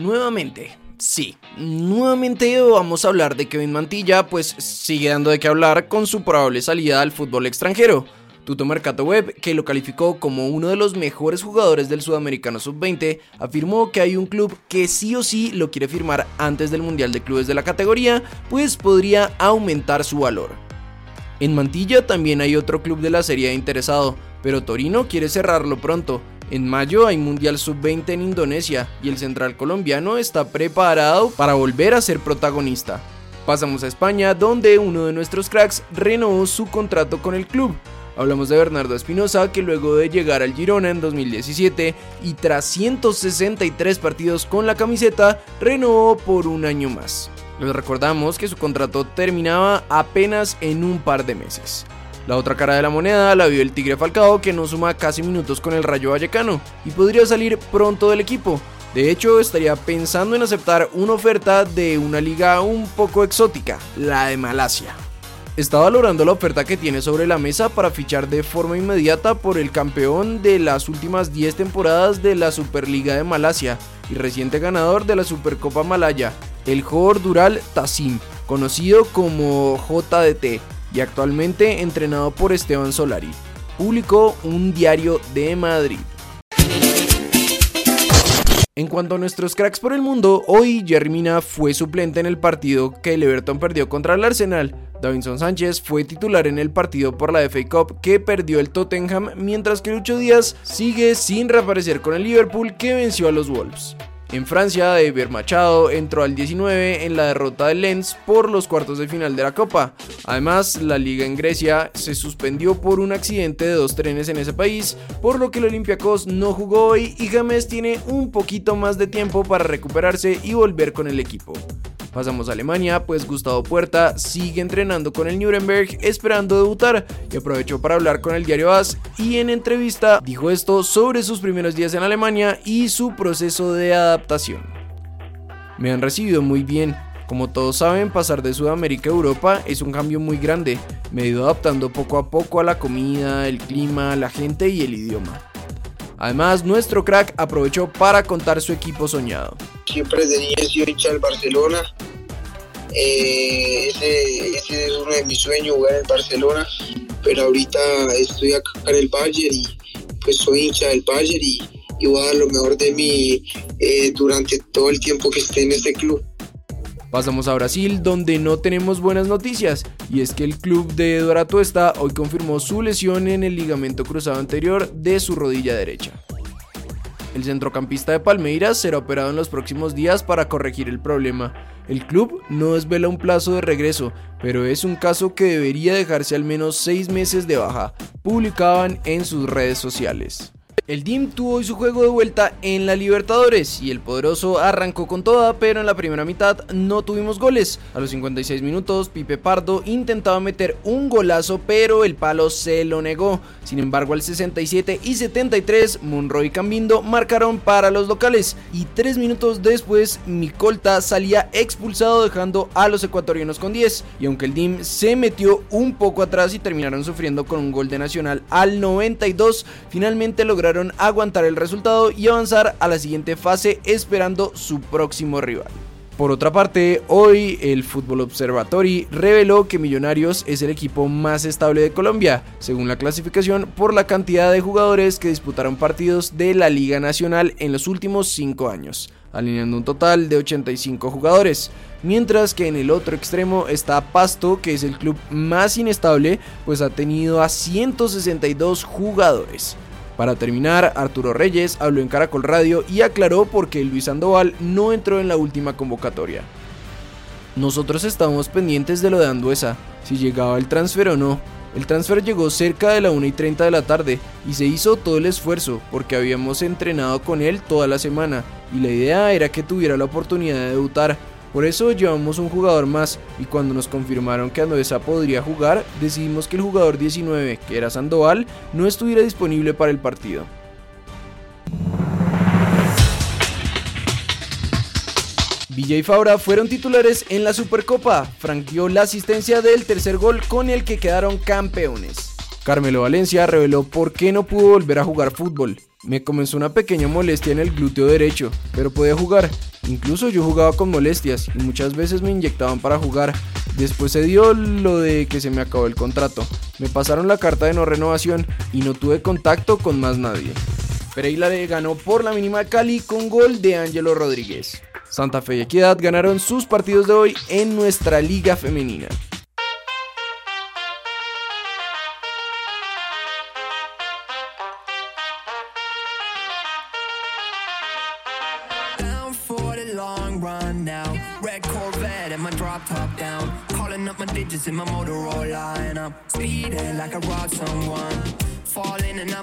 Nuevamente, sí, nuevamente vamos a hablar de Kevin Mantilla, pues sigue dando de qué hablar con su probable salida al fútbol extranjero. Tuto Mercato Web, que lo calificó como uno de los mejores jugadores del Sudamericano Sub-20, afirmó que hay un club que sí o sí lo quiere firmar antes del Mundial de Clubes de la categoría, pues podría aumentar su valor. En Mantilla también hay otro club de la serie interesado, pero Torino quiere cerrarlo pronto. En mayo hay Mundial Sub-20 en Indonesia y el central colombiano está preparado para volver a ser protagonista. Pasamos a España, donde uno de nuestros cracks renovó su contrato con el club. Hablamos de Bernardo Espinosa, que luego de llegar al Girona en 2017 y tras 163 partidos con la camiseta, renovó por un año más. Les recordamos que su contrato terminaba apenas en un par de meses. La otra cara de la moneda la vio el Tigre Falcao que no suma casi minutos con el Rayo Vallecano y podría salir pronto del equipo. De hecho, estaría pensando en aceptar una oferta de una liga un poco exótica, la de Malasia está valorando la oferta que tiene sobre la mesa para fichar de forma inmediata por el campeón de las últimas 10 temporadas de la Superliga de Malasia y reciente ganador de la Supercopa Malaya, el Jor Dural Tassim, conocido como JDT y actualmente entrenado por Esteban Solari. Publicó un diario de Madrid. En cuanto a nuestros cracks por el mundo, hoy Jerry Mina fue suplente en el partido que el Everton perdió contra el Arsenal. Davinson Sánchez fue titular en el partido por la FA Cup que perdió el Tottenham, mientras que Lucho Díaz sigue sin reaparecer con el Liverpool que venció a los Wolves. En Francia, Eber Machado entró al 19 en la derrota de Lens por los cuartos de final de la Copa. Además, la liga en Grecia se suspendió por un accidente de dos trenes en ese país, por lo que el Olympiacos no jugó hoy y James tiene un poquito más de tiempo para recuperarse y volver con el equipo. Pasamos a Alemania, pues Gustavo Puerta sigue entrenando con el Nuremberg esperando debutar y aprovechó para hablar con el diario AS y en entrevista dijo esto sobre sus primeros días en Alemania y su proceso de adaptación. Me han recibido muy bien. Como todos saben, pasar de Sudamérica a Europa es un cambio muy grande. Me he ido adaptando poco a poco a la comida, el clima, la gente y el idioma. Además, nuestro crack aprovechó para contar su equipo soñado. Siempre de niño he sido hincha del Barcelona. Eh, ese, es uno de mis sueños, jugar en Barcelona. Pero ahorita estoy acá en el Bayern y pues soy hincha del Bayern y, voy a dar lo mejor de mí eh, durante todo el tiempo que esté en este club. Pasamos a Brasil, donde no tenemos buenas noticias, y es que el club de Doratuesta hoy confirmó su lesión en el ligamento cruzado anterior de su rodilla derecha. El centrocampista de Palmeiras será operado en los próximos días para corregir el problema. El club no desvela un plazo de regreso, pero es un caso que debería dejarse al menos seis meses de baja, publicaban en sus redes sociales. El DIM tuvo hoy su juego de vuelta en la Libertadores y el poderoso arrancó con toda, pero en la primera mitad no tuvimos goles. A los 56 minutos, Pipe Pardo intentaba meter un golazo, pero el palo se lo negó. Sin embargo, al 67 y 73, Monroy y Cambindo marcaron para los locales y tres minutos después, Micolta salía expulsado dejando a los ecuatorianos con 10. Y aunque el DIM se metió un poco atrás y terminaron sufriendo con un gol de Nacional al 92, finalmente lograron aguantar el resultado y avanzar a la siguiente fase esperando su próximo rival. Por otra parte, hoy el Fútbol Observatory reveló que Millonarios es el equipo más estable de Colombia, según la clasificación por la cantidad de jugadores que disputaron partidos de la Liga Nacional en los últimos 5 años, alineando un total de 85 jugadores. Mientras que en el otro extremo está Pasto, que es el club más inestable, pues ha tenido a 162 jugadores. Para terminar, Arturo Reyes habló en Caracol Radio y aclaró por qué Luis Sandoval no entró en la última convocatoria. Nosotros estábamos pendientes de lo de Anduesa, si llegaba el transfer o no. El transfer llegó cerca de la 1 y 30 de la tarde y se hizo todo el esfuerzo porque habíamos entrenado con él toda la semana y la idea era que tuviera la oportunidad de debutar, por eso llevamos un jugador más y cuando nos confirmaron que Andoesa podría jugar, decidimos que el jugador 19, que era Sandoval, no estuviera disponible para el partido. Villa y Fabra fueron titulares en la Supercopa. Frank dio la asistencia del tercer gol con el que quedaron campeones. Carmelo Valencia reveló por qué no pudo volver a jugar fútbol. Me comenzó una pequeña molestia en el glúteo derecho, pero podía jugar Incluso yo jugaba con molestias y muchas veces me inyectaban para jugar. Después se dio lo de que se me acabó el contrato. Me pasaron la carta de no renovación y no tuve contacto con más nadie. Pereira le ganó por la mínima Cali con gol de Ángelo Rodríguez. Santa Fe y Equidad ganaron sus partidos de hoy en nuestra liga femenina. run now. Red Corvette and my drop top down. Calling up my digits in my Motorola, and I'm speeding like I robbed someone. Falling and I'm